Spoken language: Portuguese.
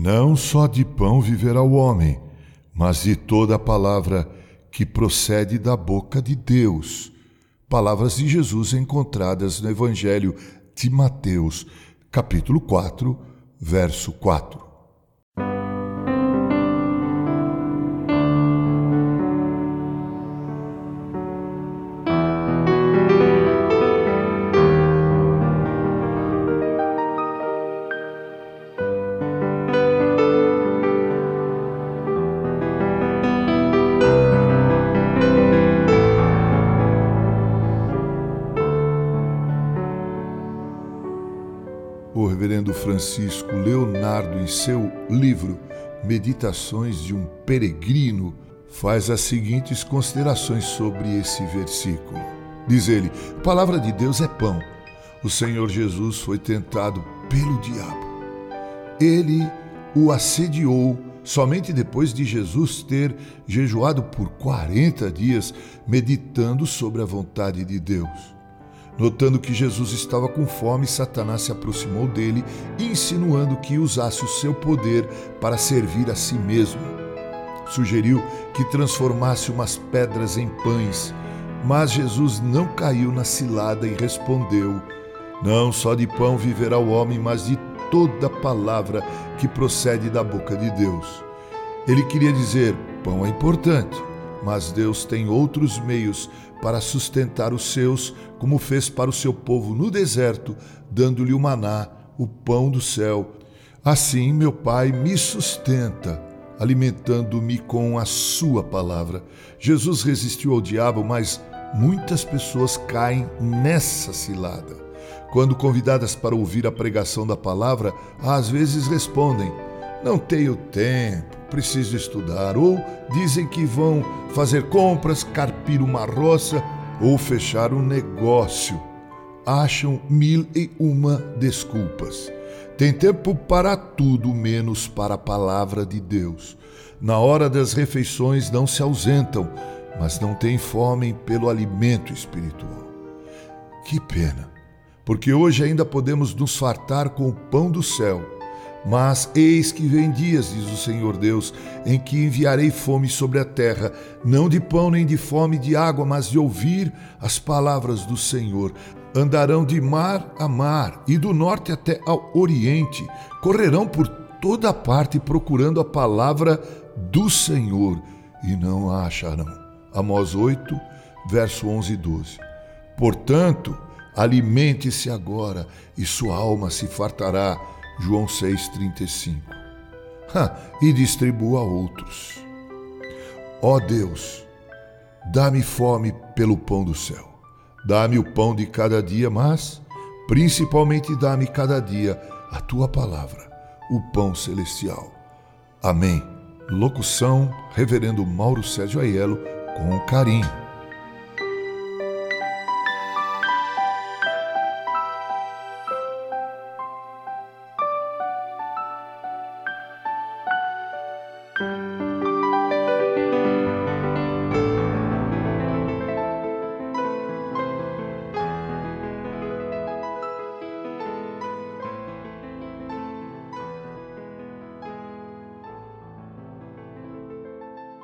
Não só de pão viverá o homem, mas de toda a palavra que procede da boca de Deus. Palavras de Jesus encontradas no Evangelho de Mateus, capítulo 4, verso 4. Reverendo Francisco Leonardo, em seu livro Meditações de um Peregrino, faz as seguintes considerações sobre esse versículo. Diz ele: A palavra de Deus é pão. O Senhor Jesus foi tentado pelo diabo. Ele o assediou somente depois de Jesus ter jejuado por 40 dias, meditando sobre a vontade de Deus. Notando que Jesus estava com fome, Satanás se aproximou dele, insinuando que usasse o seu poder para servir a si mesmo. Sugeriu que transformasse umas pedras em pães, mas Jesus não caiu na cilada e respondeu: Não só de pão viverá o homem, mas de toda palavra que procede da boca de Deus. Ele queria dizer: pão é importante, mas Deus tem outros meios para sustentar os seus, como fez para o seu povo no deserto, dando-lhe o maná, o pão do céu. Assim, meu Pai me sustenta, alimentando-me com a sua palavra. Jesus resistiu ao diabo, mas muitas pessoas caem nessa cilada. Quando convidadas para ouvir a pregação da palavra, às vezes respondem: Não tenho tempo preciso estudar, ou dizem que vão fazer compras, carpir uma roça ou fechar um negócio. Acham mil e uma desculpas. Tem tempo para tudo menos para a palavra de Deus. Na hora das refeições não se ausentam, mas não têm fome pelo alimento espiritual. Que pena, porque hoje ainda podemos nos fartar com o pão do céu mas eis que vem dias, diz o Senhor Deus, em que enviarei fome sobre a terra, não de pão nem de fome de água, mas de ouvir as palavras do Senhor. Andarão de mar a mar e do norte até ao oriente, correrão por toda parte procurando a palavra do Senhor e não a acharão. Amós 8, verso 11 e 12. Portanto, alimente-se agora e sua alma se fartará João 6,35. e distribua a outros. Ó Deus, dá-me fome pelo pão do céu. Dá-me o pão de cada dia, mas principalmente dá-me cada dia a tua palavra, o pão celestial. Amém. Locução: Reverendo Mauro Sérgio Aiello, com carinho.